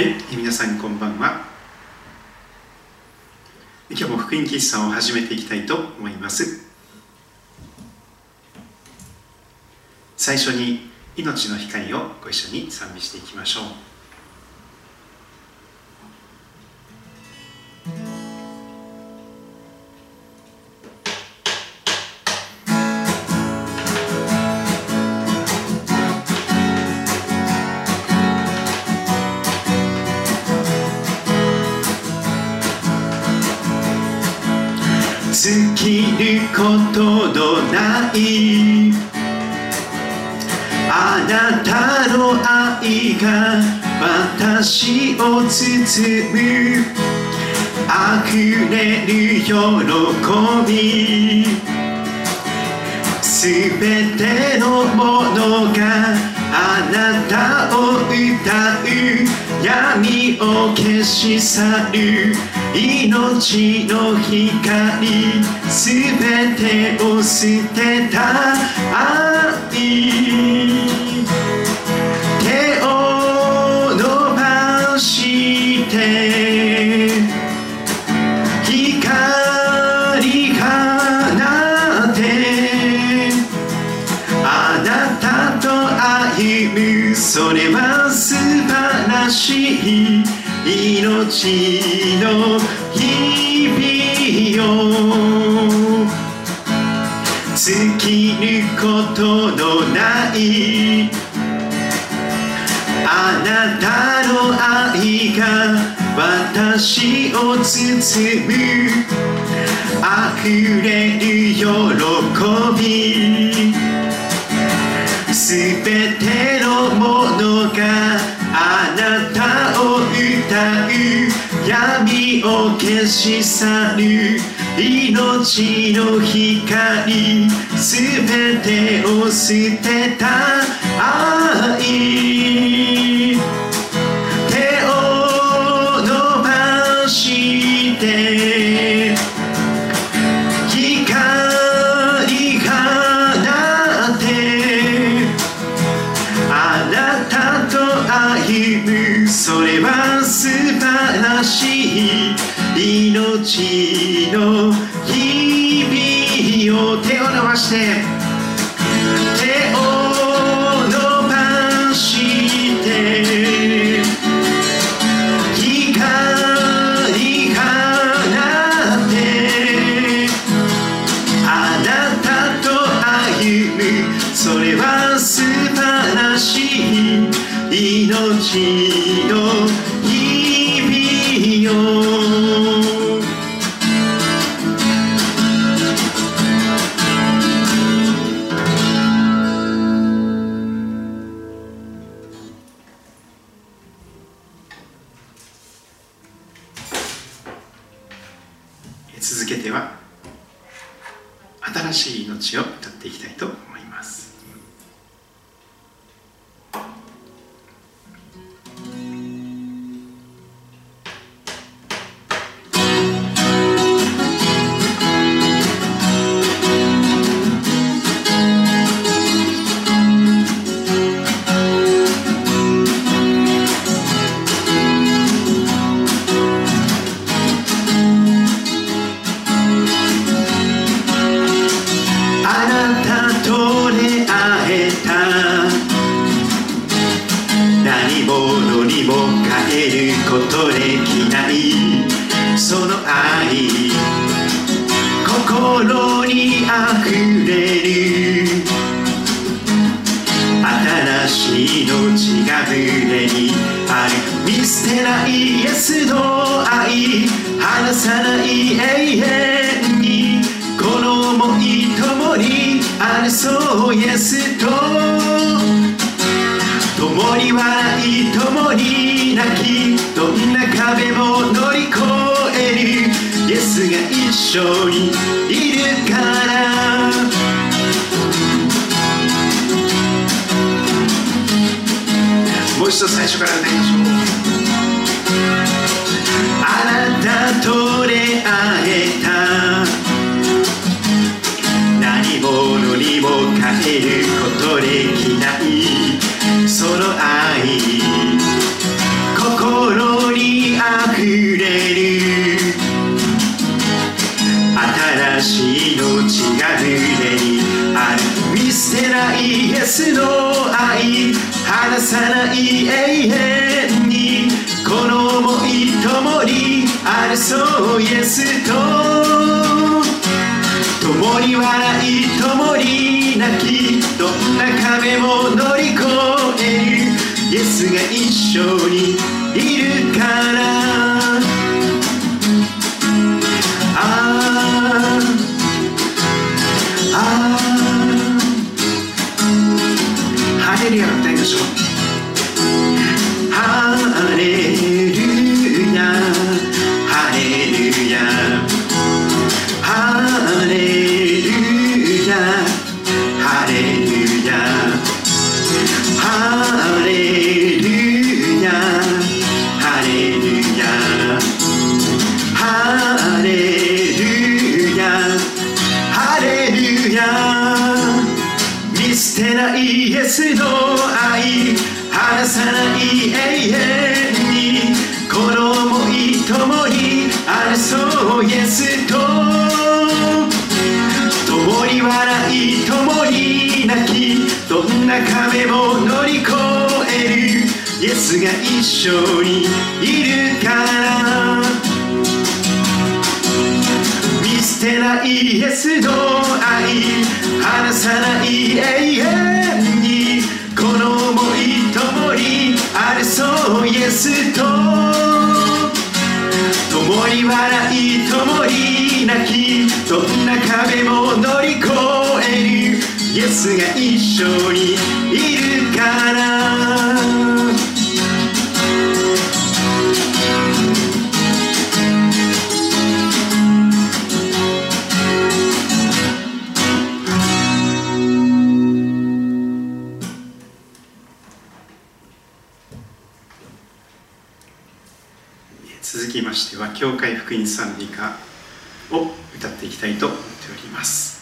はい皆さんこんばんは。今日も福音喫茶を始めていきたいと思います。最初に命の光をご一緒に賛美していきましょう。あふれる喜びすべてのものがあなたを歌う闇を消し去る。命の光。すべてを捨てた。あなたの愛が私を包む。溢れる喜び。すべてのものがあなたを歌う。闇を消し去る。命の光。すべてを捨てた愛。dice が一緒にいるから。が一緒にいるから見捨てないイエスの愛離さない永遠にこの想い共にある。そうイエスと共に笑い共に泣きどんな壁も乗り越える。イエスが一緒にいるから。福音賛美歌を歌っていきたいと思っております。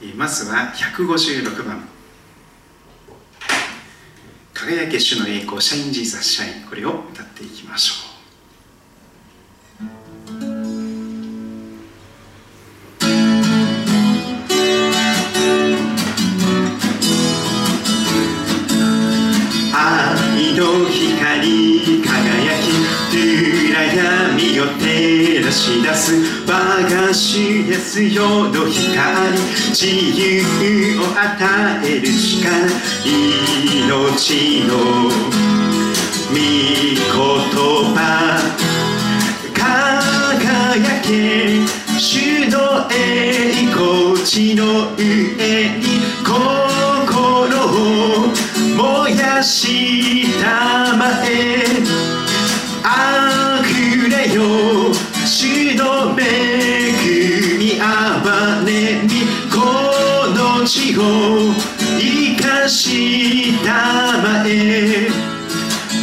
えまずは156番「輝け主の栄光シャインジーザスシャイン」これを歌っていきましょう。イエスよの光自由を与える力命の御言葉輝け主の栄光地の上に心を燃やしたまえを生かしたまえ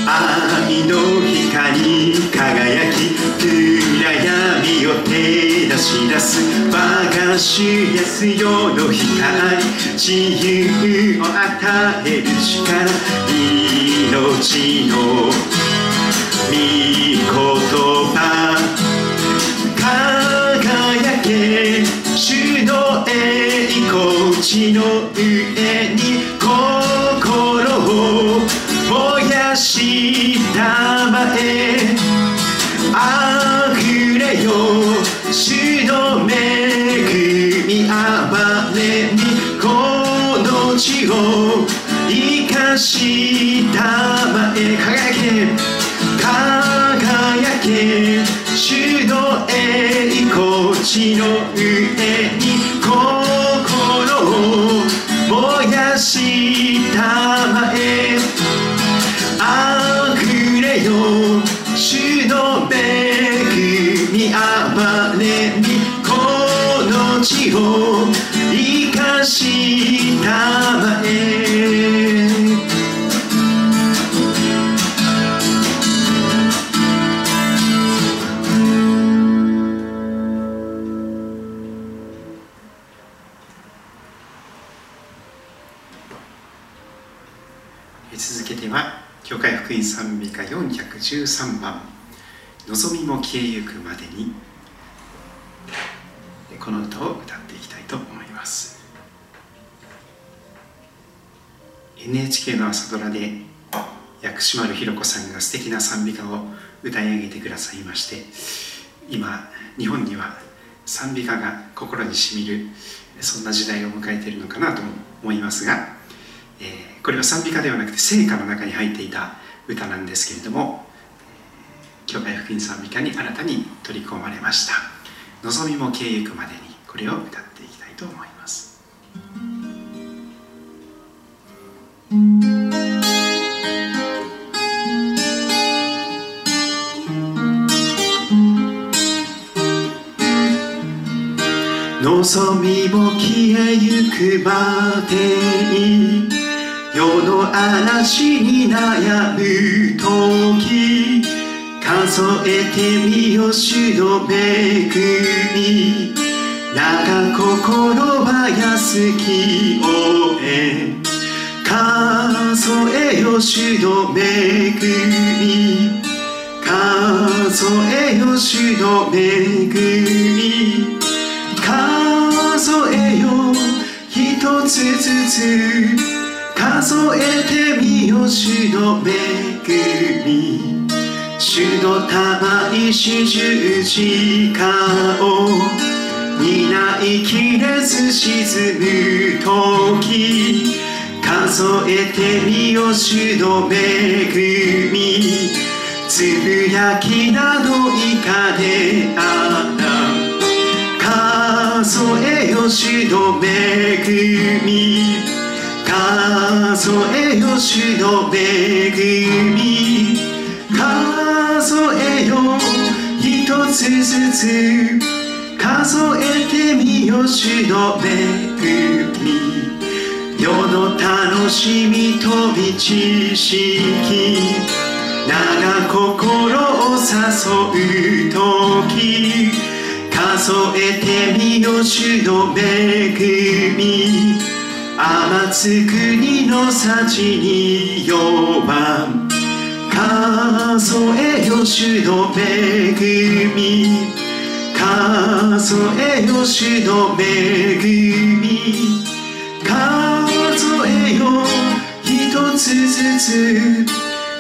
愛の光輝き暗闇を照らし出す我が主イエスよの光。自由を与える力命の御言葉。光地の上に心を燃やしたまえあふれよ主の恵みあばねみこの地を生かしたまえ輝け輝け主の栄光地の上に。燃やしたまえ。13番「望みも消えゆくまでに」この歌を歌っていきたいと思います。NHK の朝ドラで薬師丸ひろ子さんが素敵な賛美歌を歌い上げてくださいまして今日本には賛美歌が心にしみるそんな時代を迎えているのかなと思いますが、えー、これは賛美歌ではなくて聖歌の中に入っていた歌なんですけれども教会福音賛美歌に新たに取り込まれました。望みも経ゆくまでにこれを歌っていきたいと思います。望みも消えゆくまでに世の嵐に悩む時数えてみよ主の恵み。長心は安きをえ数えよ主の恵み。数えよ主の恵み。数えよ一つずつ数えてみよ主の恵み。主の玉石十字架を担いきれず沈む時数えてみよ主の恵みつぶやきなどいかであら数えよ主の恵み数えよ主の恵み。数えよ一つずつ数えてみよ主の恵み世の楽しみと道しき長心を誘う時。数えてみよ主の恵み。天津国の幸に弱。数えよ主の恵み。数えよ主の恵み。数えよ一つずつ。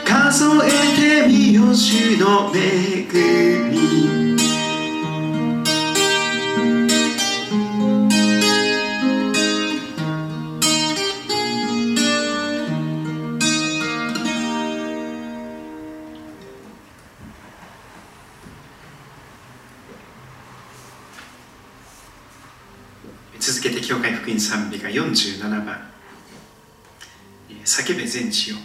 数えてみよ主の恵み。けて教会福音賛美が47番「叫べ全地を」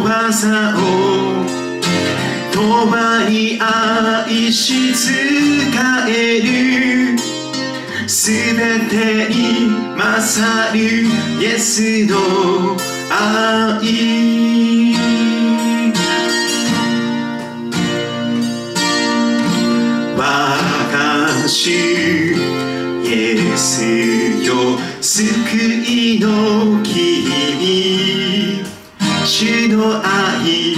ばをとばに愛し使えるす。べてに勝る。イエスの愛主イエスよ。救いのき主の愛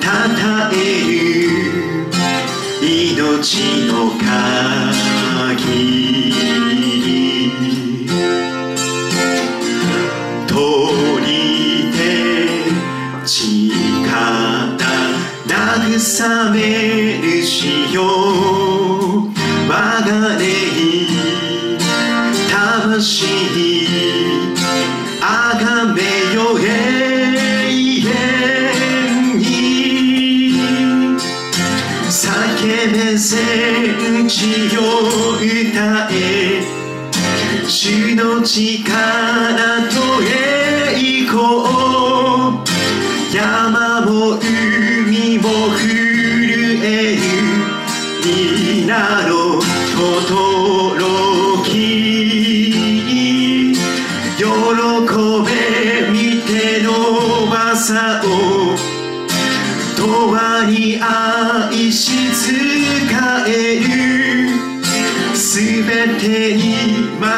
讃える命の鍵。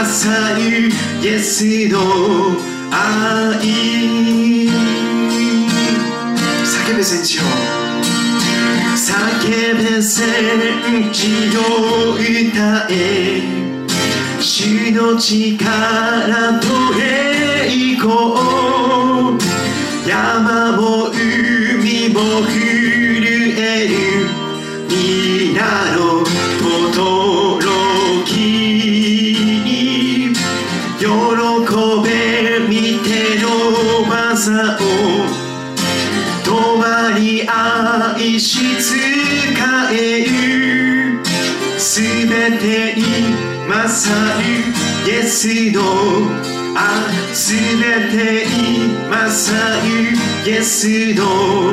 に勝るイエスの愛叫べ戦地を。叫べ戦地を。歌え主の力と栄光山イエスのあすべてに勝るイエスの。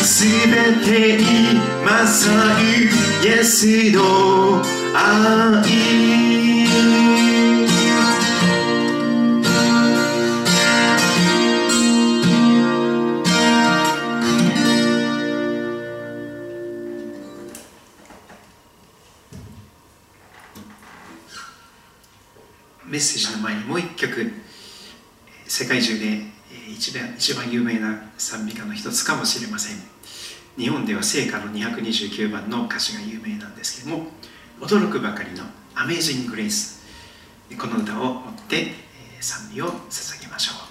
すべて今さイエスの。愛。世界中で一番一番有名な賛美歌の一つかもしれません。日本では聖歌の229番の歌詞が有名なんですけども驚くばかりの「アメージング・グレイス」この歌を持って賛美を捧げましょう。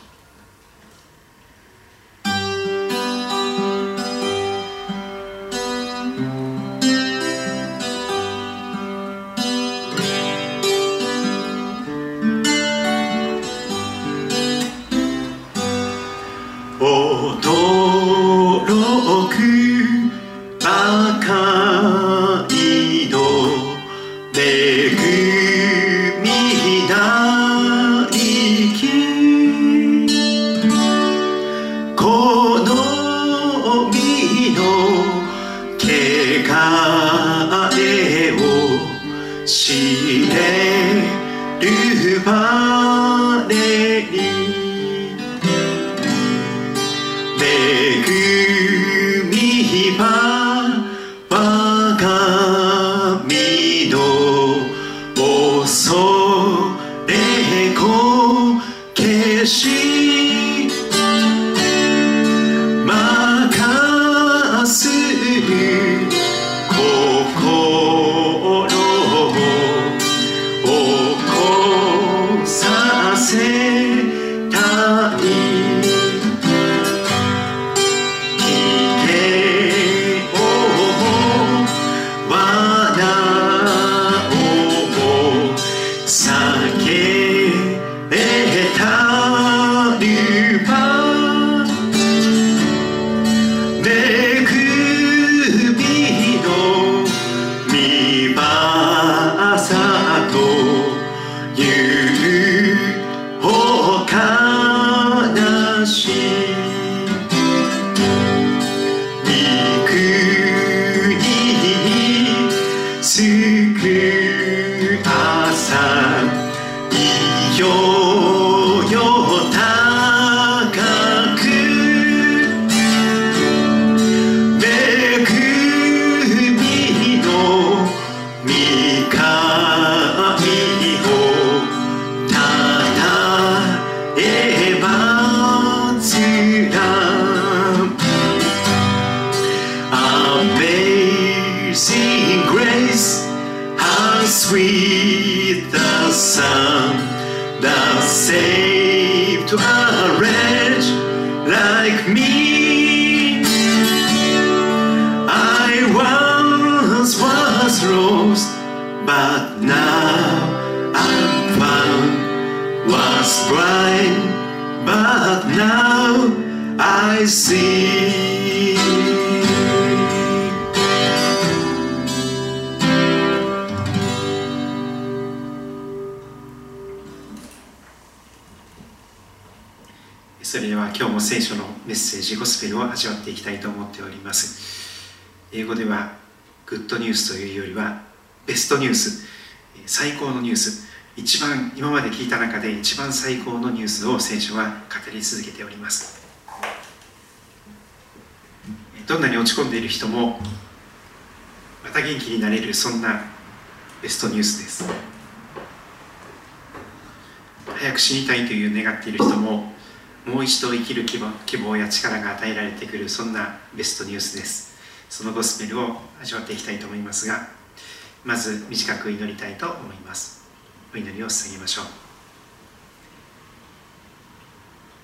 Sweet the sound that saved a wretch like me. I once was lost, but now I'm found. Was blind, but now I see. それでは今日も聖書のメッセージゴスペルを味わっていきたいと思っております。英語ではグッドニュースというよりはベストニュース最高のニュース。一番今まで聞いた中で一番最高のニュースを聖書は語り続けております。どんなに落ち込んでいる人もまた元気になれるそんなベストニュースです。早く死にたいという願っている人ももう一度生きる希望希望や力が与えられてくるそんなベストニュースです。そのゴスペルを味わっていきたいと思いますがまず短く祈りたいと思います。お祈りを捧げましょう。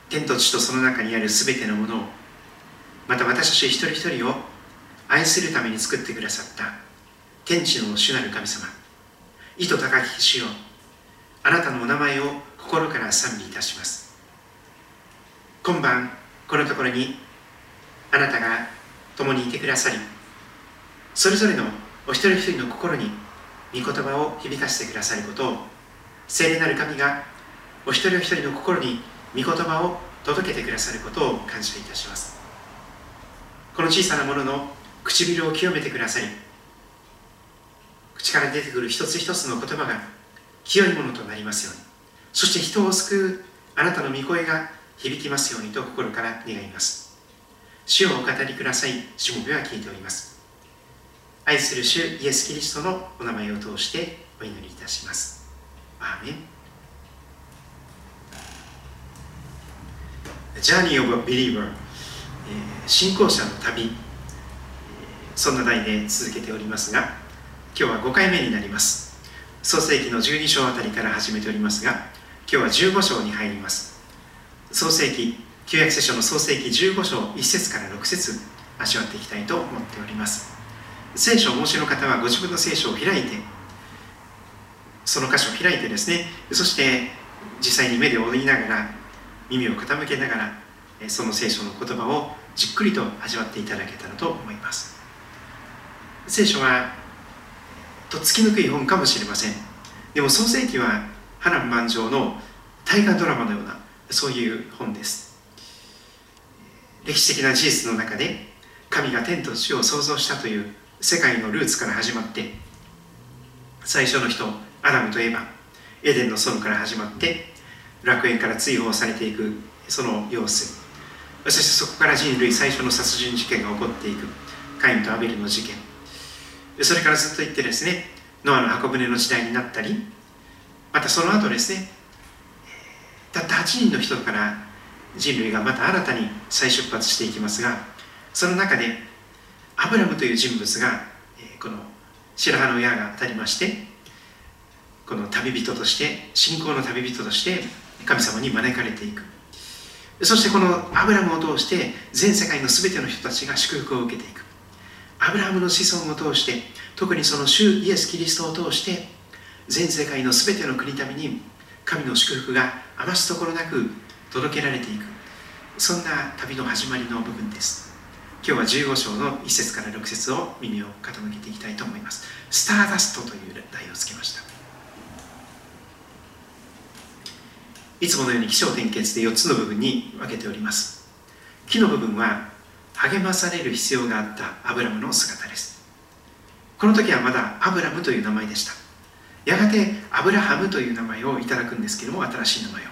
天と地とその中にあるすべてのものをまた私たち一人一人を愛するために作ってくださった天地の主なる神様意図高き主よあなたのお名前を心から賛美いたします。今晩このところにあなたが共にいてくださりそれぞれのお一人一人の心に御言葉を響かせてくださることを聖霊なる神がお一人お一人の心に御言葉を届けてくださることを感謝いたします。この小さなものの唇を清めてくださり口から出てくる一つ一つの言葉が清いものとなりますように。そして人を救うあなたの御声が響きますようにと心から願います。主をお語りください。しもべは聞いております。愛する主イエス・キリストのお名前を通してお祈りいたします。アーメン。Journey of a Believer 信仰者の旅。そんな題で続けておりますが今日は5回目になります。創世紀の12章あたりから始めておりますが今日は15章に入ります。創世記旧約聖書の創世記15章1節から6節味わっていきたいと思っております。聖書をお持ちの方はご自分の聖書を開いてその箇所を開いてですねそして実際に目で追いながら耳を傾けながらその聖書の言葉をじっくりと味わっていただけたらと思います。聖書はとっつきにくい本かもしれません。でも創世記は波乱万丈の大河ドラマのようなそういう本です。歴史的な事実の中で神が天と地を創造したという世界のルーツから始まって最初の人アダムとエヴァエデンの園から始まって楽園から追放されていくその様子。そしてそこから人類最初の殺人事件が起こっていくカインとアベルの事件。それからずっと言ってですねノアの箱舟の時代になったりまたその後ですねたった8人の人から人類がまた新たに再出発していきますがその中でアブラムという人物がこの白羽の矢が当たりましてこの旅人として信仰の旅人として神様に招かれていく。そしてこのアブラムを通して全世界の全ての人たちが祝福を受けていく。アブラムの子孫を通して特にその主イエス・キリストを通して全世界の全ての国民に神の祝福が余すところなく届けられていく。そんな旅の始まりの部分です。今日は15章の1節から6節を耳を傾けていきたいと思います。スターダストという題をつけました。いつものように起承転結で4つの部分に分けております。木の部分は励まされる必要があったアブラムの姿です。この時はまだアブラムという名前でした。やがてアブラハムという名前をいただくんですけども新しい名前を。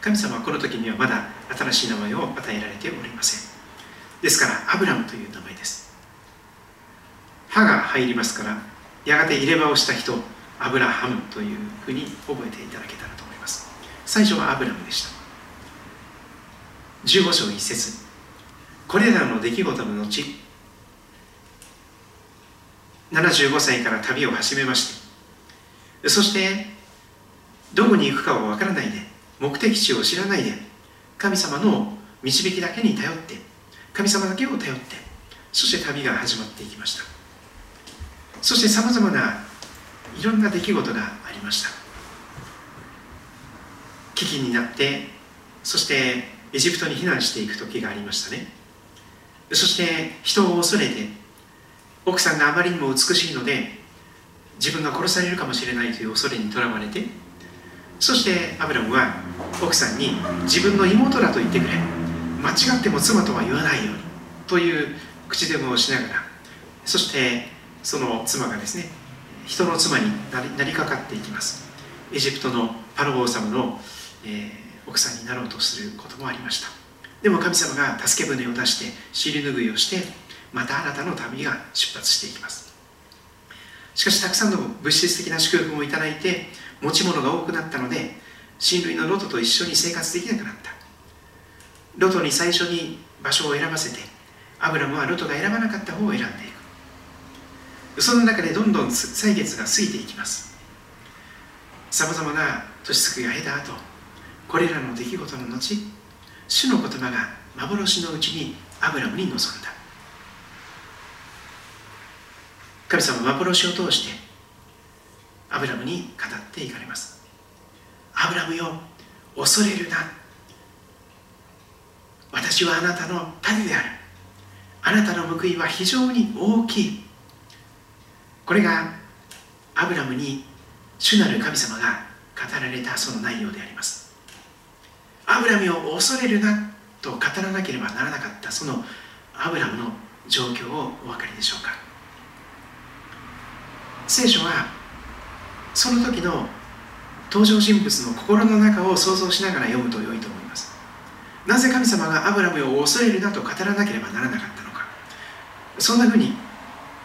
神様はこの時にはまだ新しい名前を与えられておりません。ですからアブラムという名前です。歯が入りますからやがて入れ歯をした人アブラハムというふうに覚えていただけたらと思います。最初はアブラムでした。15章1節。これらの出来事の後75歳から旅を始めましてそしてどこに行くかは分からないで目的地を知らないで神様の導きだけに頼って神様だけを頼ってそして旅が始まっていきました。そしてさまざまないろんな出来事がありました。危機になってそしてエジプトに避難していく時がありましたね。そして人を恐れて奥さんがあまりにも美しいので自分が殺されるかもしれないという恐れにとらわれてそしてアブラムは奥さんに自分の妹だと言ってくれ。間違っても妻とは言わないようにという口でもしながらそしてその妻がですね人の妻になりかかっていきます。エジプトのパロ王様の、えー、奥さんになろうとすることもありました。でも神様が助け舟を出して尻拭いをしてまた新たな旅が出発していきます。しかしたくさんの物質的な祝福もいただいて持ち物が多くなったので親類のロトと一緒に生活できなくなった。ロトに最初に場所を選ばせてアブラムはロトが選ばなかった方を選んでいく。その中でどんどん歳月が過ぎていきます。さまざまな年月が経た後これらの出来事の後主の言葉が幻のうちにアブラムに臨んだ。神様は幻を通してアブラムに語っていかれます。アブラムよ恐れるな。私はあなたの種である。あなたの報いは非常に大きい。これがアブラムに主なる神様が語られたその内容であります。アブラムを恐れるなと語らなければならなかったそのアブラムの状況をお分かりでしょうか。聖書はその時の登場人物の心の中を想像しながら読むと良いと思います。なぜ神様がアブラムを恐れるなと語らなければならなかったのか。そんなふうに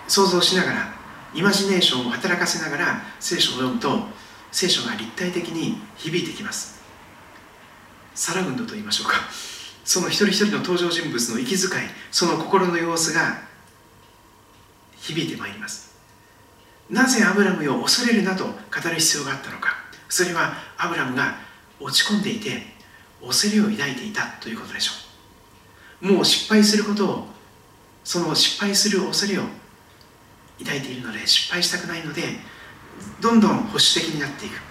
想像しながらイマジネーションを働かせながら聖書を読むと聖書が立体的に響いてきます。サラウンドと言いましょうか。その一人一人の登場人物の息遣いその心の様子が響いてまいります。なぜアブラムを恐れるなと語る必要があったのか。それはアブラムが落ち込んでいて恐れを抱いていたということでしょう。もう失敗することをその失敗する恐れを抱いているので失敗したくないのでどんどん保守的になっていく。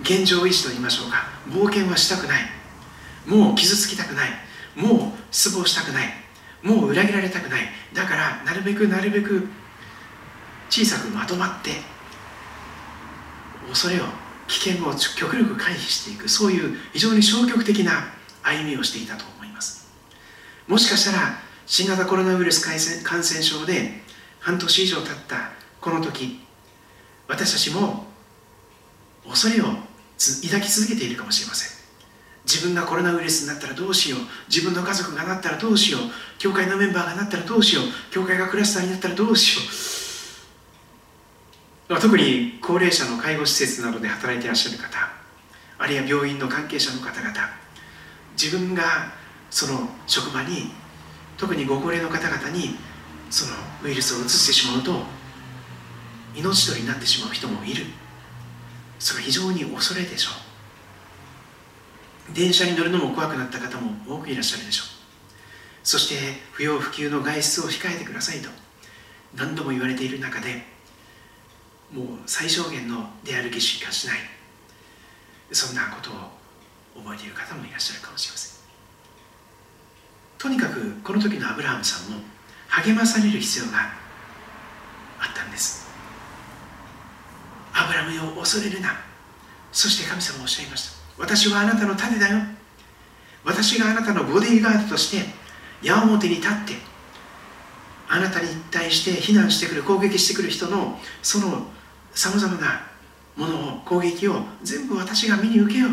現状維持と言いましょうか。冒険はしたくない。もう傷つきたくない。もう失望したくない。もう裏切られたくない。だからなるべくなるべく小さくまとまって恐れを危険を極力回避していくそういう非常に消極的な歩みをしていたと思います。もしかしたら新型コロナウイルス感染症で半年以上経ったこの時私たちも恐れを抱き続けているかもしれません。自分がコロナウイルスになったらどうしよう。自分の家族がなったらどうしよう。教会のメンバーがなったらどうしよう。教会がクラスターになったらどうしよう。特に高齢者の介護施設などで働いていらっしゃる方あるいは病院の関係者の方々自分がその職場に特にご高齢の方々にそのウイルスを移してしまうと命取りになってしまう人もいる。それは非常に恐れでしょう。電車に乗るのも怖くなった方も多くいらっしゃるでしょう。そして不要不急の外出を控えてくださいと何度も言われている中でもう最小限の出歩きしかしない。そんなことを覚えている方もいらっしゃるかもしれません。とにかくこの時のアブラハムさんも励まされる必要があったんです。アブラムを恐れるな。そして神様おっしゃいました。私はあなたの種だよ。私があなたのボディーガードとして矢面に立ってあなたに対して非難してくる攻撃してくる人のそのさまざまなものを攻撃を全部私が見に受けよう。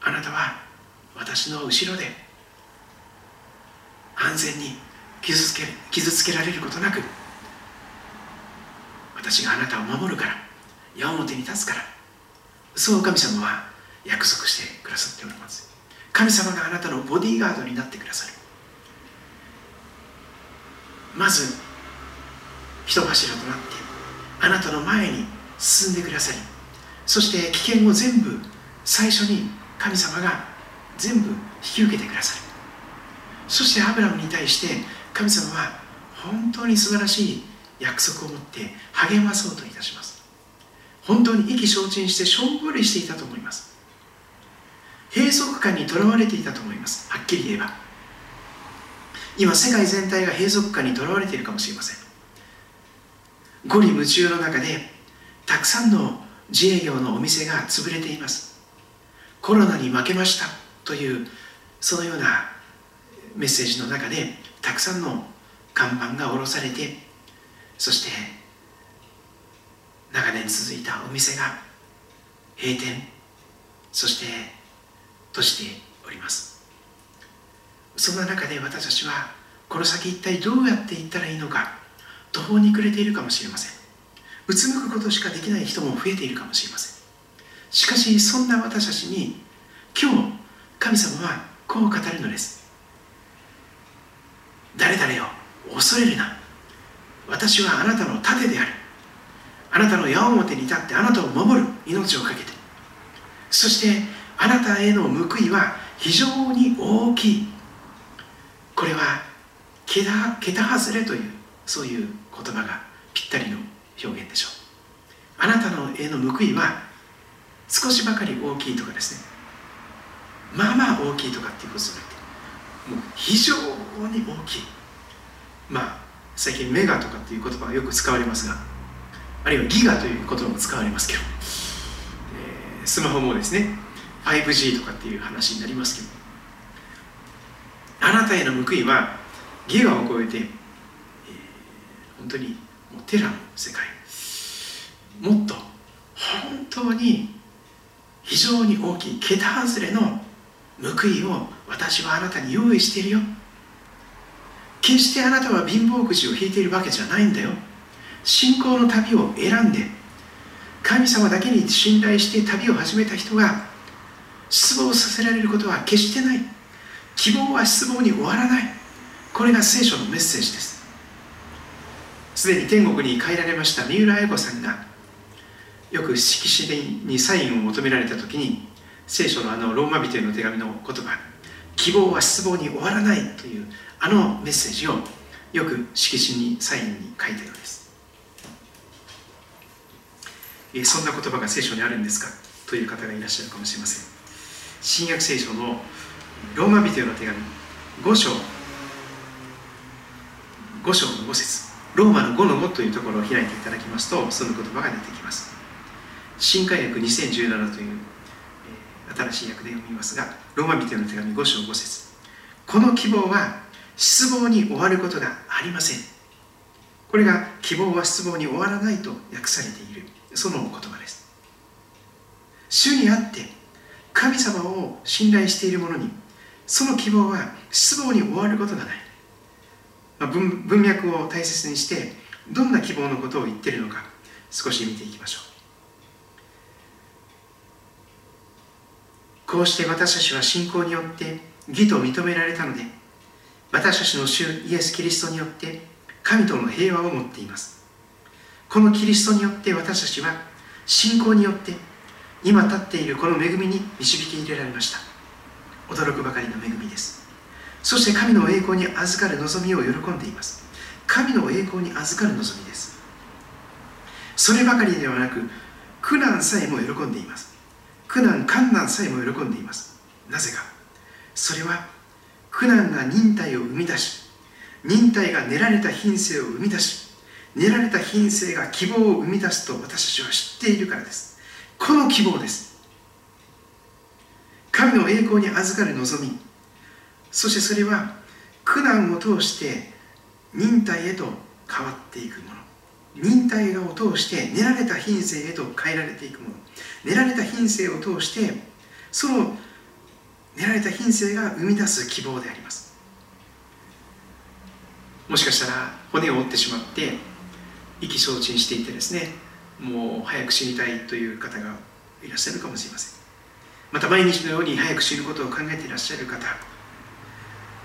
あなたは私の後ろで安全に傷つけ傷つけられることなく私があなたを守るから矢面に立つからそう神様は約束してくださっております。神様があなたのボディーガードになってくださる。まず人柱となってあなたの前に進んでくださりそして危険を全部最初に神様が全部引き受けてくださる。そしてアブラムに対して神様は本当に素晴らしい約束を持って励まそうといたします。本当に意気消沈してしょんぼりしていたと思います。閉塞感にとらわれていたと思います。はっきり言えば。今世界全体が閉塞感にとらわれているかもしれません。五里夢中の中でたくさんの自営業のお店が潰れています。コロナに負けましたというそのようなメッセージの中でたくさんの看板が下ろされてそして長年続いたお店が閉店そして閉じております。そんな中で私たちはこの先一体どうやっていったらいいのか途方に暮れているかもしれません。うつむくことしかできない人も増えているかもしれません。しかしそんな私たちに今日神様はこう語るのです。誰々よ恐れるな。私はあなたの盾である。あなたの矢面に立ってあなたを守る。命をかけて。そしてあなたへの報いは非常に大きい。これは桁外れというそういう言葉がぴったりの表現でしょう。あなたのへの報いは少しばかり大きいとかですね。まあまあ大きいとかっていうことじゃなくてもう非常に大きい。まあ最近メガとかっていう言葉がよく使われますがあるいはギガという言葉も使われますけど、えー、スマホもですね 5G とかっていう話になりますけどあなたへの報いはギガを超えて、本当にもうテラの世界。もっと本当に非常に大きい桁外れの報いを私はあなたに用意しているよ。決してあなたは貧乏くじを引いているわけじゃないんだよ。信仰の旅を選んで神様だけに信頼して旅を始めた人が失望させられることは決してない。希望は失望に終わらない。これが聖書のメッセージです。すでに天国に帰られました三浦綾子さんがよく色紙にサインを求められた時に聖書のあのローマ人への手紙の言葉希望は失望に終わらないというあのメッセージをよく色紙にサインに書いたようです。えそんな言葉が聖書にあるんですか？という方がいらっしゃるかもしれません。新約聖書のローマ人への手紙5章。5章の5節。ローマの5の5というところを開いていただきますとその言葉が出てきます。新海訳2017というえ新しい訳で読みますがローマ人への手紙5章5節。この希望は失望に終わることがありません。これが希望は失望に終わらないと訳されているその言葉です。主にあって神様を信頼している者にその希望は失望に終わることがない、文文脈を大切にしてどんな希望のことを言ってるのか少し見ていきましょう。こうして私たちは信仰によって義と認められたので私たちの主イエス・キリストによって神との平和を持っています。このキリストによって私たちは信仰によって今立っているこの恵みに導き入れられました。驚くばかりの恵みです。そして神の栄光に預かる望みを喜んでいます。神の栄光に預かる望みです。そればかりではなく苦難さえも喜んでいます。苦難困難さえも喜んでいます。なぜか。それは苦難が忍耐を生み出し忍耐が練られた品性を生み出し練られた品性が希望を生み出すと私たちは知っているからです。この希望です。神の栄光に預かる望みそしてそれは苦難を通して忍耐へと変わっていくもの。忍耐を通して練られた品性へと変えられていくもの。練られた品性を通してその練られた品性が生み出す希望であります。もしかしたら骨を折ってしまって意気消沈していてですねもう早く死にたいという方がいらっしゃるかもしれません。また毎日のように早く死ぬことを考えていらっしゃる方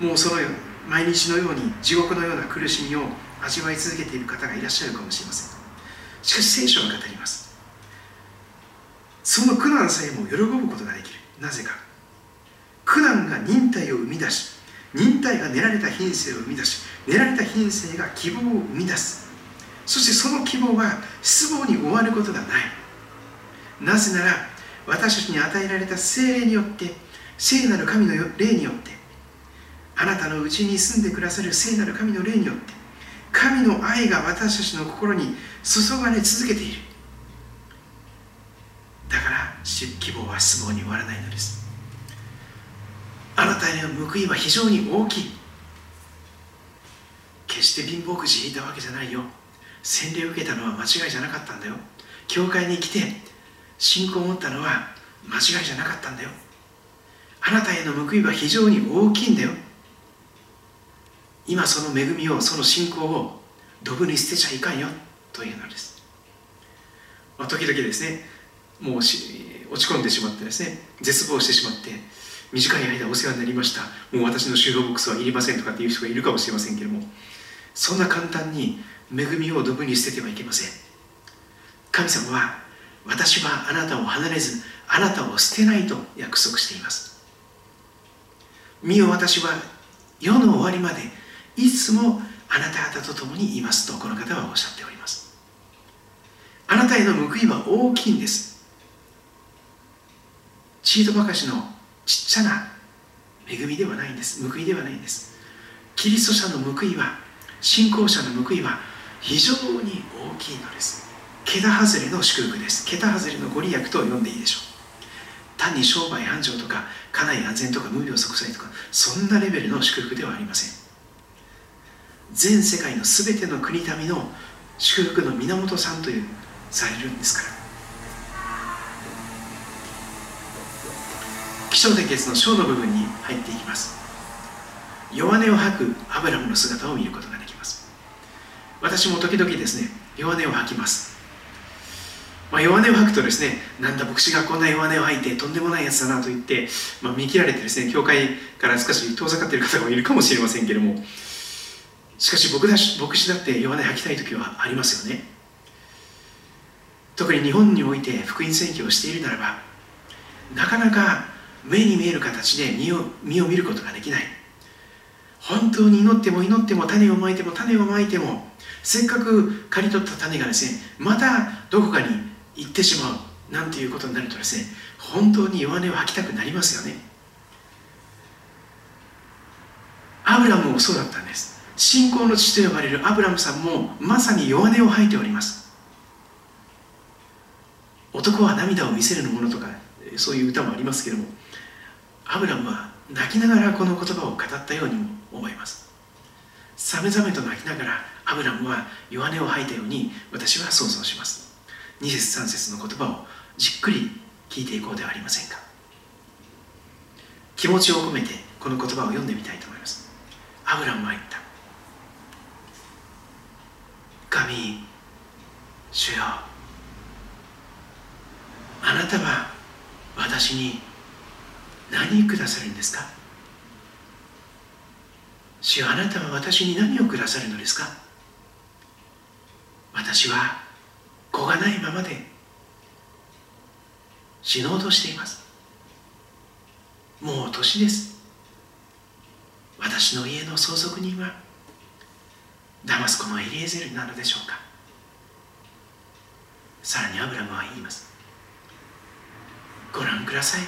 もうそのように毎日のように地獄のような苦しみを味わい続けている方がいらっしゃるかもしれません。しかし聖書は語ります。その苦難さえも喜ぶことができる。なぜか。苦難が忍耐を生み出し忍耐が練られた品性を生み出し練られた品性が希望を生み出す。そしてその希望は失望に終わることがない。なぜなら私たちに与えられた精霊によって聖なる神の霊によってあなたのうちに住んでくださる聖なる神の霊によって神の愛が私たちの心に注がれ続けている。だから希望は失望に終わらないのです。あなたへの報いは非常に大きい。決して貧乏くじ引いたわけじゃないよ。洗礼を受けたのは間違いじゃなかったんだよ。教会に来て信仰を持ったのは間違いじゃなかったんだよ。あなたへの報いは非常に大きいんだよ。今その恵みをその信仰をドブに捨てちゃいかんよというのです、まあ、時々ですねもう落ち込んでしまってですね絶望してしまって短い間お世話になりました。もう私の収納ボックスはいりませんとかっていう人がいるかもしれませんけれどもそんな簡単に恵みをドブに捨ててはいけません。神様は私はあなたを離れずあなたを捨てないと約束しています。見よ私は世の終わりまでいつもあなた方と共にいますとこの方はおっしゃっております。あなたへの報いは大きいんです。チートばかしのちっちゃな恵みではないんです。報いではないんです。キリスト者の報いは信仰者の報いは非常に大きいのです。桁外れの祝福です。桁外れのご利益と呼んでいいでしょう。単に商売繁盛とか家内安全とか無病息災とかそんなレベルの祝福ではありません。全世界の全ての国民の祝福の源さんというされるんですから。気象点結の章の部分に入っていきます。弱音を吐くアブラムの姿を見ることができます。私も時々ですね弱音を吐きます。まあ、弱音を吐くとですねなんだ牧師がこんな弱音を吐いてとんでもないやつだなと言って、まあ、見切られてですね教会から少し遠ざかっている方もいるかもしれませんけれどもしかし僕だし牧師だって弱音吐きたい時はありますよね。特に日本において福音宣教をしているならばなかなか目に見える形で身を身を見ることができない。本当に祈っても祈っても種をまいても種をまいてもせっかく刈り取った種がですねまたどこかに行ってしまうなんていうことになるとですね本当に弱音を吐きたくなりますよね。アブラムもそうだったんです。信仰の父と呼ばれるアブラムさんもまさに弱音を吐いております。男は涙を見せるのものとかそういう歌もありますけれどもアブラムは泣きながらこの言葉を語ったようにも思います。さめざめと泣きながらアブラムは弱音を吐いたように私は想像します。2節3節の言葉をじっくり聞いていこうではありませんか。気持ちを込めてこの言葉を読んでみたいと思います。アブラムは言った。神主よ。あなたは私に何くださるんですか？主よあなたは私に何をくださるのですか？私は子がないままで死のうとしています。もう年です。私の家の相続人はダマスコのエリエゼルなのでしょうか。さらにアブラムは言います。ご覧ください。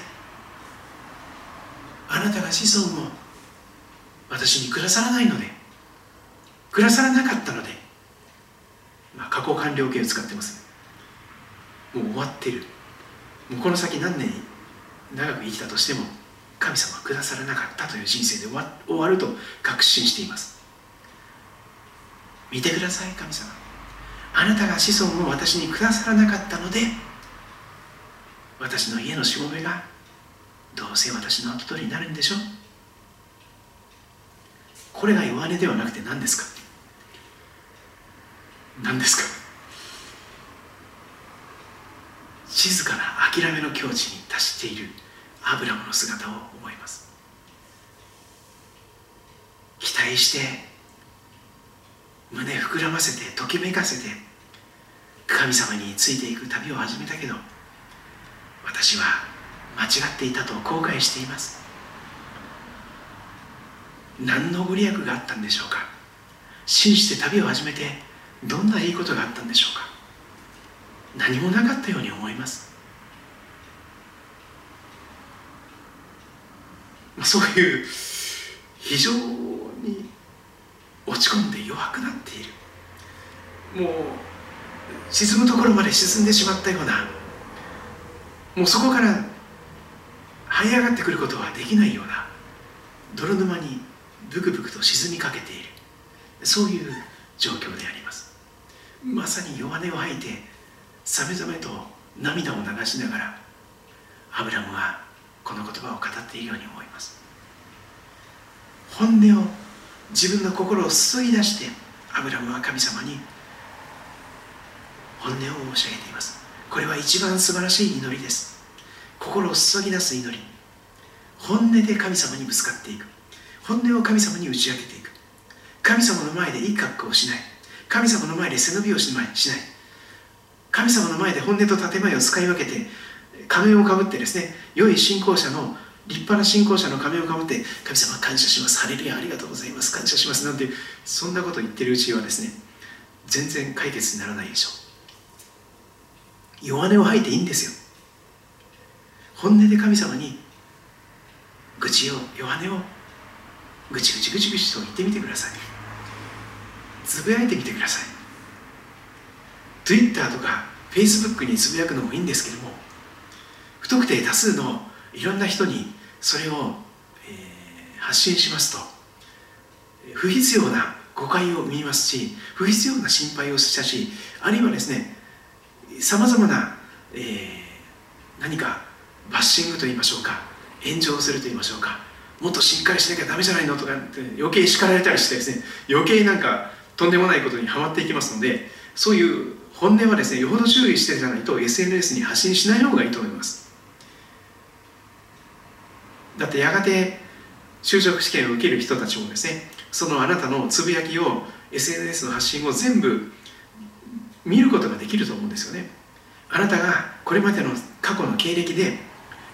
あなたが子孫を私にくださらないのでくださらなかったので、まあ、過去完了形を使ってます。もう終わってる。もうこの先何年長く生きたとしても神様はくださらなかったという人生で終わ終わると確信しています。見てください神様。あなたが子孫を私にくださらなかったので私の家のしもべがどうせ私の後取りになるんでしょう。これが弱音ではなくて何ですか？何ですか？静かな諦めの境地に達しているアブラムの姿を思います。期待して胸膨らませてときめかせて神様についていく旅を始めたけど私は間違っていたと後悔しています。何のご利益があったんでしょうか？信じて旅を始めてどんないいことがあったんでしょうか？何もなかったように思います。そういう非常に落ち込んで弱くなっている。もう沈むところまで沈んでしまったような。もうそこから這い上がってくることはできないような。泥沼にブクブクと沈みかけている。そういう状況であります。まさに弱音を吐いてさめざめと涙を流しながらアブラムはこの言葉を語っているように思います。本音を自分の心を吸い出してアブラムは神様に本音を申し上げています。これは一番素晴らしい祈りです。心を注ぎ出す祈り。本音で神様にぶつかっていく。本音を神様に打ち明けていく。神様の前でいい格好をしない。神様の前で背伸びをしない。神様の前で本音と建前を使い分けて仮面をかぶってですね良い信仰者の立派な信仰者の仮面をかぶって神様感謝します。ハレルヤありがとうございます。感謝します。なんてそんなこと言ってるうちはですね全然解決にならないでしょ。う弱音を吐いていいんですよ。本音で神様に愚痴を弱音をぐちぐちぐちぐちと言ってみてください。つぶやいてみてください。Twitter とか Facebook につぶやくのもいいんですけども不特定多数のいろんな人にそれを、えー、発信しますと。不必要な誤解を生みますし不必要な心配をしたしあるいはですねさまざまな、えー、何かバッシングといいましょうか炎上するといいましょうかもっとしっかりしなきゃダメじゃないのとかって余計叱られたりしてですね余計なんかとんでもないことにはまっていきますのでそういう本音はですねよほど注意してじゃないと SNS に発信しない方がいいと思います。だってやがて就職試験を受ける人たちもですねそのあなたのつぶやきを SNS の発信を全部見ることができると思うんですよね。あなたがこれまでの過去の経歴で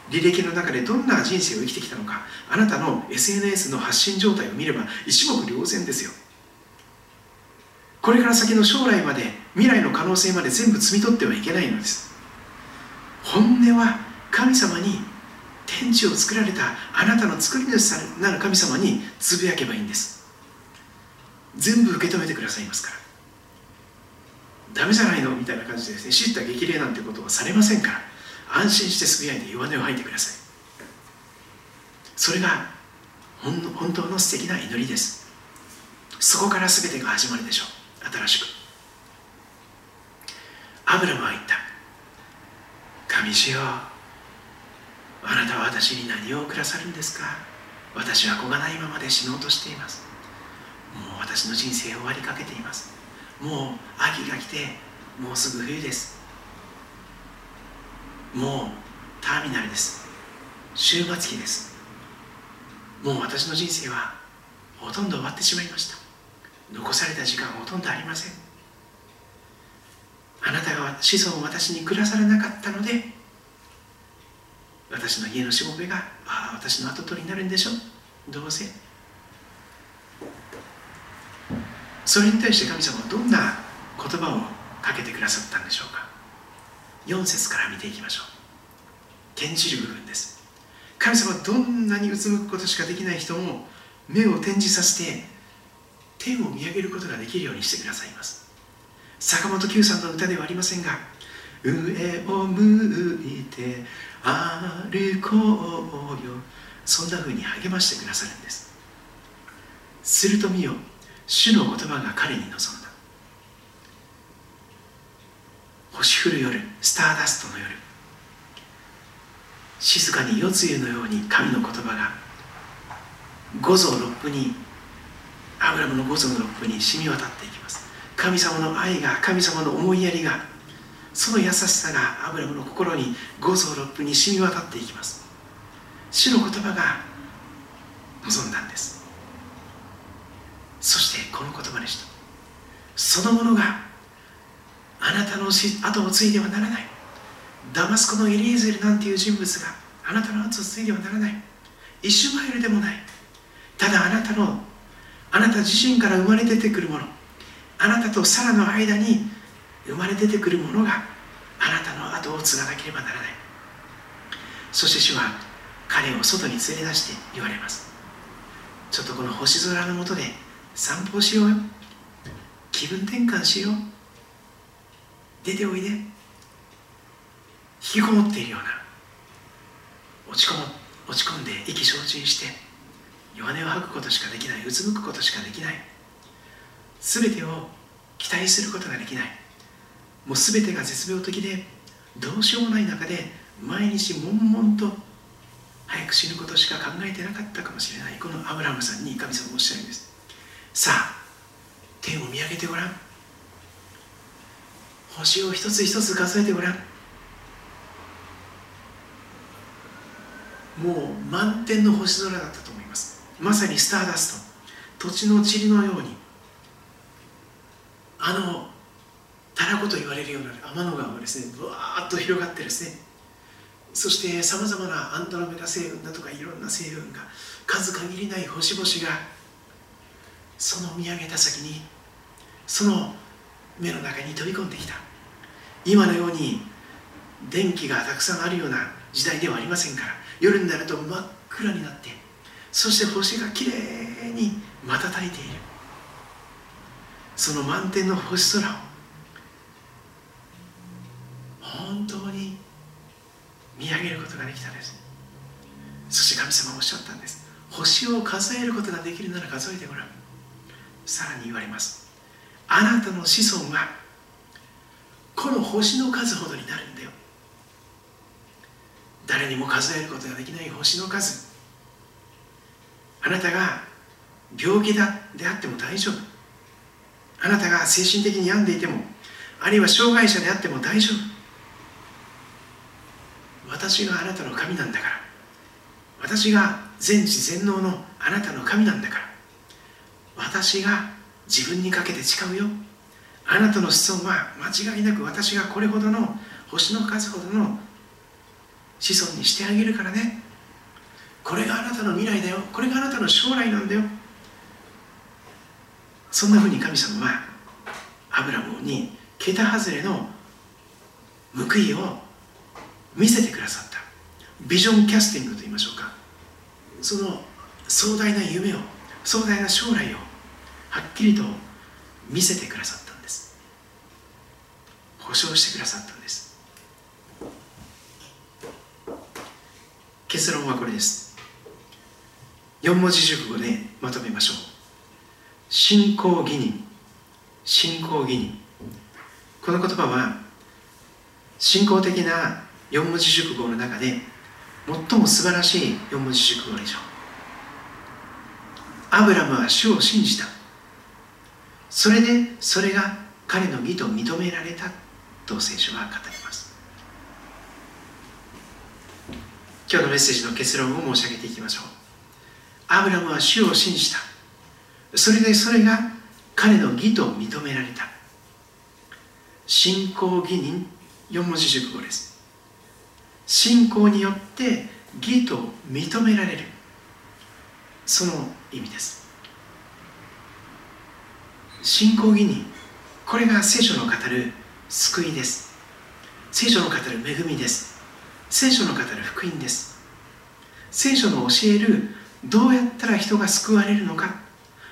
履歴の中でどんな人生を生きてきたのかあなたの SNS の発信状態を見れば一目瞭然ですよ。これから先の将来まで未来の可能性まで全部摘み取ってはいけないのです。本音は神様に天地を作られたあなたの作り主なる神様につぶやけばいいんです。全部受け止めてくださいますから。ダメじゃないのみたいな感じでですね知った激励なんてことはされませんから。安心してつぶやいて弱音を吐いてください。それが本当の素敵な祈りです。そこから全てが始まるでしょう。新しく。アブラムは言った。神主よ。あなたは私に何をくださるんですか？私は子がないままで死のうとしています。もう私の人生終わりかけています。もう秋が来てもうすぐ冬です。もうターミナルです。終末期です。もう私の人生はほとんど終わってしまいました。残された時間ほとんどありません。あなたが子孫を私にくださらなかったので私の家のしもべがああ私の後取りになるんでしょ？どうせ。それに対して神様はどんな言葉をかけてくださったんでしょうか？4節から見ていきましょう。転じる部分です。神様はどんなにうつむくことしかできない人も目を転じさせて天を見上げることができるようにしてくださいます。坂本九さんの歌ではありませんが上を向いて歩こうよ。そんな風に励ましてくださるんです。すると見よ主の言葉が彼に望んだ。星降る夜スターダストの夜。静かに夜露のように神の言葉が五臓六腑にアブラムの五臓六腑に染み渡っていきます。神様の愛が神様の思いやりがその優しさがアブラムの心に五臓六腑に染み渡っていきます。主の言葉が望んだんです。そしてこの言葉でした。そのものがあなたの後を継いではならない。ダマスコのエリエゼルなんていう人物があなたの後を継いではならない。イシュマエルでもない。ただあなたのあなた自身から生まれ出てくるもの。あなたとサラの間に生まれ出てくるものがあなたの後を継がなければならない。そして主は彼を外に連れ出して言われます。ちょっとこの星空の下で散歩しようよ。気分転換しよう。出ておいで。引きこもっているような。落ち込む落ち込んで意気消沈して弱音を吐くことしかできない。うつむくことしかできない。全てを期待することができない。もう全てが絶病的でどうしようもない中で毎日悶々と早く死ぬことしか考えてなかったかもしれないこのアブラムさんに神様おっしゃるんです。さあ天を見上げてごらん。星を一つ一つ数えてごらん。もう満天の星空だったと思います。まさにスターダスト。土地の塵のように。あのこと言われるような天の川がですねぶわーっと広がってですね。そしてさまざまなアンドロメダ星雲だとかいろんな星雲が数限りない星々がその見上げた先にその目の中に飛び込んできた。今のように電気がたくさんあるような時代ではありませんから夜になると真っ暗になってそして星がきれいに瞬いている。その満天の星空を本当に見上げることができたんです。そして神様おっしゃったんです。星を数えることができるなら数えてごらん。さらに言われます。あなたの子孫はこの星の数ほどになるんだよ。誰にも数えることができない星の数。あなたが病気だであっても大丈夫。あなたが精神的に病んでいてもあるいは障害者であっても大丈夫。私があなたの神なんだから。私が全知全能のあなたの神なんだから。私が自分にかけて誓うよ。あなたの子孫は間違いなく私がこれほどの星の数ほどの子孫にしてあげるからね。これがあなたの未来だよ。これがあなたの将来なんだよ。そんなふうに神様はアブラムに桁外れの報いを見せてくださった。ビジョンキャスティングと言いましょうか。その壮大な夢を壮大な将来をはっきりと見せてくださったんです。保証してくださったんです。結論はこれです。4文字熟語でまとめましょう。信仰義人。信仰義人。この言葉は信仰的な4文字熟語の中で最も素晴らしい4文字熟語でしょう。アブラムは主を信じた。それでそれが彼の義と認められたと聖書は語ります。今日のメッセージの結論を申し上げていきましょう。アブラムは主を信じた。それでそれが彼の義と認められた。信仰義人4文字熟語です。信仰によって義と認められる。その意味です。信仰義人これが聖書の語る救いです。聖書の語る恵みです。聖書の語る福音です。聖書の教えるどうやったら人が救われるのか。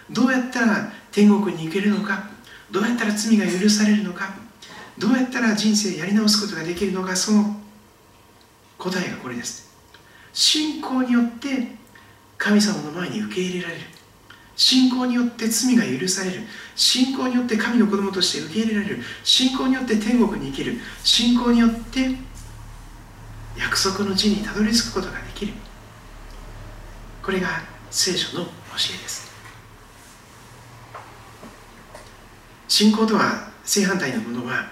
どうやったら天国に行けるのか。どうやったら罪が許されるのか。どうやったら人生やり直すことができるのか。その答えがこれです。信仰によって神様の前に受け入れられる。信仰によって罪が許される。信仰によって神の子供として受け入れられる。信仰によって天国に生きる。信仰によって約束の地にたどり着くことができる。これが聖書の教えです。信仰とは正反対のものは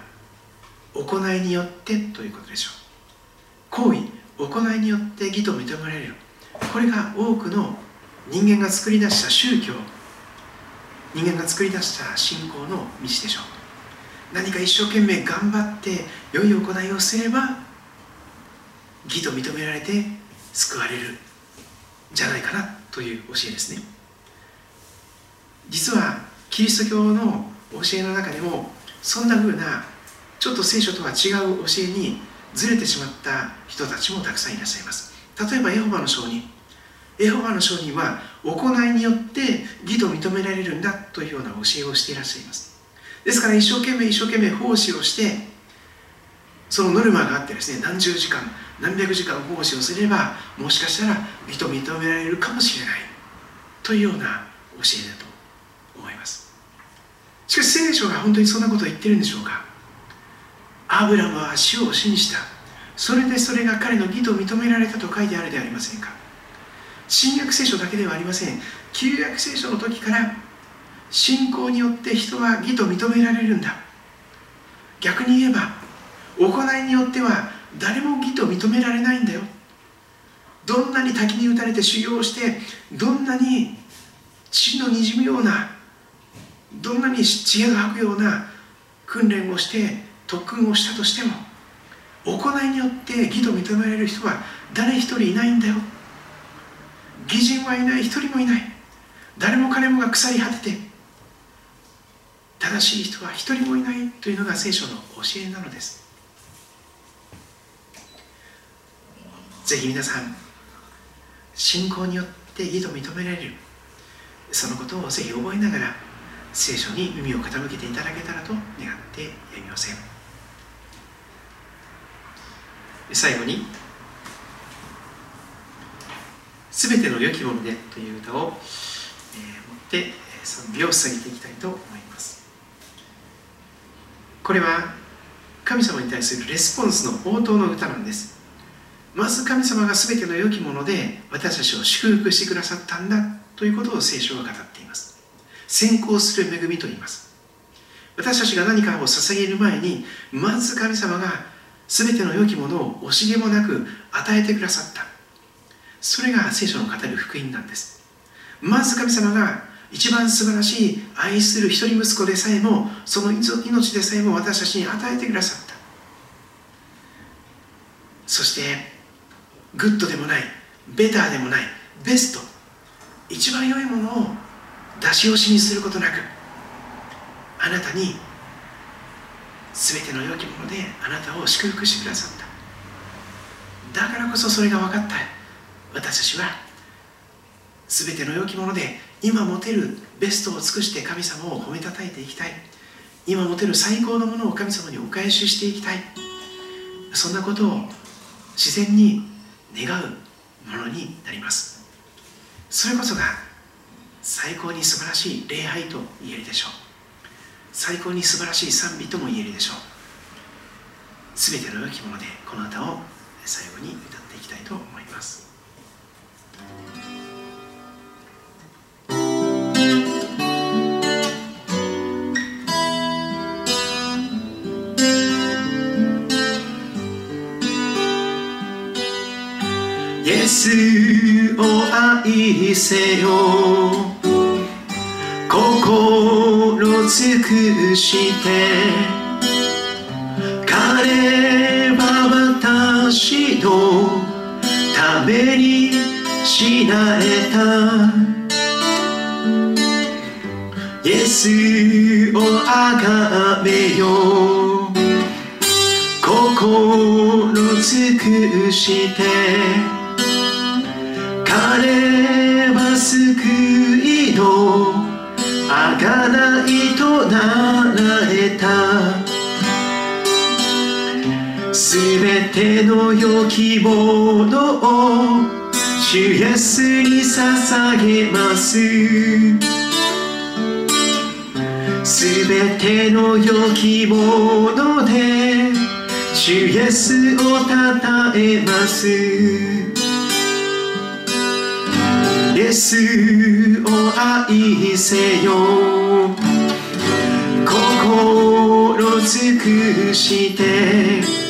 行いによってということでしょう。行為行いによって義と認められる。これが多くの人間が作り出した宗教。人間が作り出した信仰の道でしょう。何か一生懸命頑張って良い行いをすれば義と認められて救われる。じゃないかなという教えですね。実はキリスト教の教えの中でもそんな風なちょっと聖書とは違う教えにずれてしまった人たちもたくさんいらっしゃいます。例えばエホバの証人。エホバの証人は行いによって義と認められるんだというような教えをしていらっしゃいます。ですから一生懸命一生懸命奉仕をしてそのノルマがあってですね何十時間何百時間奉仕をすればもしかしたら義と認められるかもしれない。というような教えだと思います。しかし聖書が本当にそんなことを言ってるんでしょうか？アブラムは主を信じた。それでそれが彼の義と認められたと書いてあるではありませんか。新約聖書だけではありません。旧約聖書の時から信仰によって人は義と認められるんだ。逆に言えば行いによっては誰も義と認められないんだよ。どんなに滝に打たれて修行してどんなに血のにじむようなどんなに知恵が吐くような訓練をして特訓をしたとしても行いによって義と認められる人は誰一人いないんだよ。義人はいない一人もいない。誰も彼もが腐り果てて正しい人は一人もいないというのが聖書の教えなのです。ぜひ皆さん信仰によって義と認められるそのことをぜひ覚えながら聖書に耳を傾けていただけたらと願ってやみません。最後に「すべての良きもので」という歌を、えー、持って賛美を捧げていきたいと思います。これは神様に対するレスポンスの応答の歌なんです。まず神様が全ての良きもので私たちを祝福してくださったんだということを聖書は語っています。先行する恵みと言います。私たちが何かを捧げる前にまず神様が全ての良きものを惜しげもなく与えてくださった。それが聖書の語る福音なんです。まず神様が一番素晴らしい愛する一人息子でさえもその命でさえも私たちに与えてくださった。そしてグッドでもないベターでもないベスト。一番良いものを出し惜しみすることなくあなたに全ての良きものであなたを祝福してくださった。だからこそそれが分かった。私たちは全ての良きもので今持てるベストを尽くして神様を褒めたたえていきたい。今持てる最高のものを神様にお返ししていきたい。そんなことを自然に願うものになります。それこそが最高に素晴らしい礼拝と言えるでしょう。最高に素晴らしい賛美とも言えるでしょう。全ての良きものでこの歌を最後に歌っていきたいと思います。イエスを愛せよ。心尽くして。彼は私のために死なれた。イエスをあがめよ心尽くして。べての良きものを主イエスに捧げます。すべての良きもので主イエスをたたえます。イエスを愛せよ。心尽くして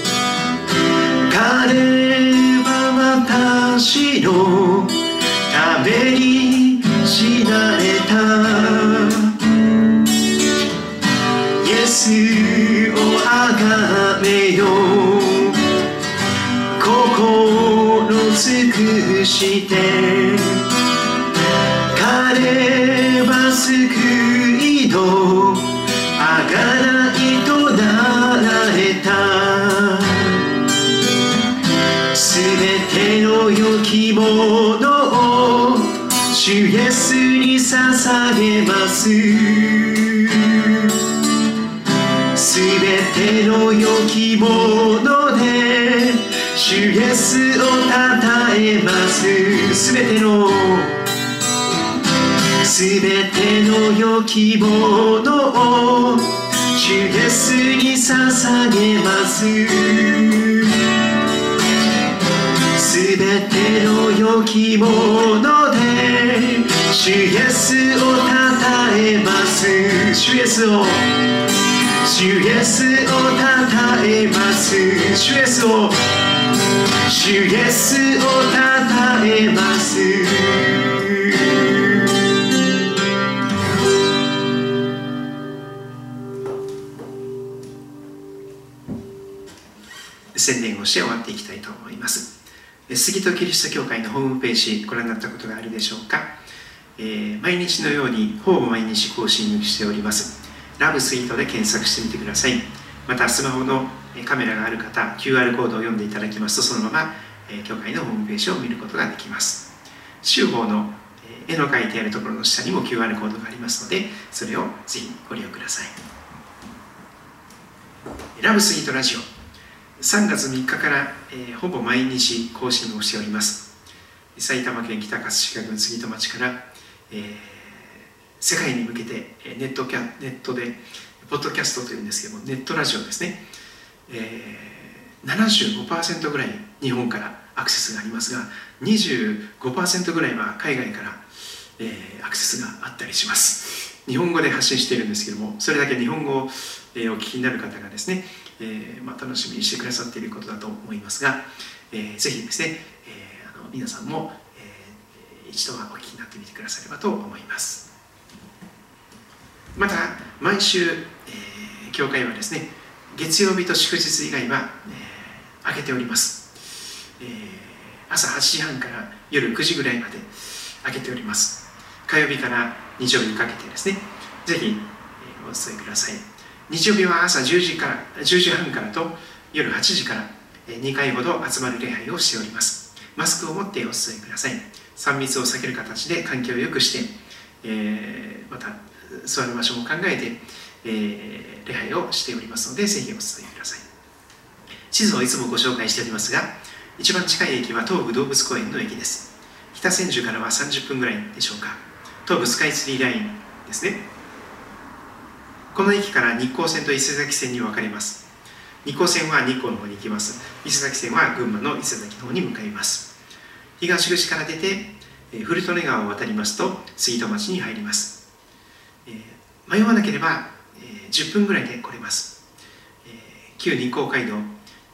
のために死なれた。イエスをあがめよ。心尽くして。きものを主イエスに捧げます。すべての良きもので主イエスをたたえます。すべてのすべての良きものを主イエスに捧げます。すべての良きもので主イエスをたたえます。主イエスを。主イエスをたたえます。主イエスを。主イエスをたたえます。宣伝をして終わっていきたいと思います。杉戸キリスト教会のホームページご覧になったことがあるでしょうか、えー、毎日のようにほぼ毎日更新しております。ラブスイートで検索してみてください。またスマホのカメラがある方 QR コードを読んでいただきますとそのままえ教会のホームページを見ることができます。週報の絵の描いてあるところの下にも QR コードがありますのでそれをぜひご利用ください。ラブスイートラジオ。3月3日から、えー、ほぼ毎日更新をしております。埼玉県北葛飾郡杉戸町から、えー、世界に向けてネットキャネットでポッドキャストというんですけどもネットラジオですね、えー、75%ぐらい日本からアクセスがありますが25%ぐらいは海外から、えー、アクセスがあったりします。日本語で発信しているんですけどもそれだけ日本語を、えー、お聞きになる方がですねえー、まあ、楽しみにしてくださっていることだと思いますが、えー、ぜひですね、えー、あの皆さんも、え一度はお聞きになってみてくださればと思います。また毎週、え教会はですね月曜日と祝日以外は、えー、開けております、え朝8時半から夜9時ぐらいまで開けております。火曜日から日曜日にかけてですねぜひ、お伝えください。日曜日は朝10時から10時半からと夜8時から2回ほど集まる礼拝をしております。マスクを持ってお伝えください。3密を避ける形で環境を良くして、えー、また座る場所も考えて、えー、礼拝をしておりますのでぜひお伝えください。地図をいつもご紹介しておりますが一番近い駅は東武動物公園の駅です。北千住からは30分ぐらいでしょうか。東武スカイツリーラインですね。この駅から日光線と伊勢崎線に分かれます。日光線は日光の方に行きます。伊勢崎線は群馬の伊勢崎の方に向かいます。東口から出て古利根川を渡りますと杉戸町に入ります、え、迷わなければ、えー、10分ぐらいで来れます、え、旧日光街道、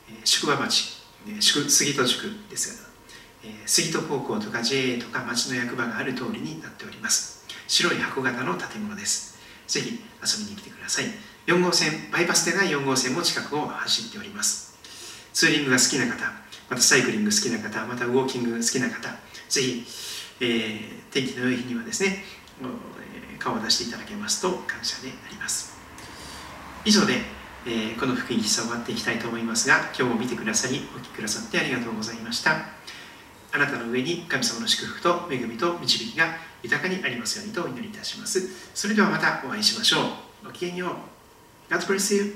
え、宿場町、え、杉戸宿です。が、え、杉戸高校とか JA とか町の役場がある通りになっております。白い箱型の建物です。ぜひ遊びに来てください。4号線バイパスでない4号線も近くを走っております。ツーリングが好きな方またサイクリング好きな方またウォーキング好きな方ぜひ、えー、天気の良い日にはですね顔を出していただけますと感謝であります。以上で、えー、この福音喫茶終わっていきたいと思いますが今日も見てくださりお聴きくださってありがとうございました。あなたの上に神様の祝福と恵みと導きが豊かにありますようにとお祈りいたします。それではまたお会いしましょう。ごきげんよう。God bless you.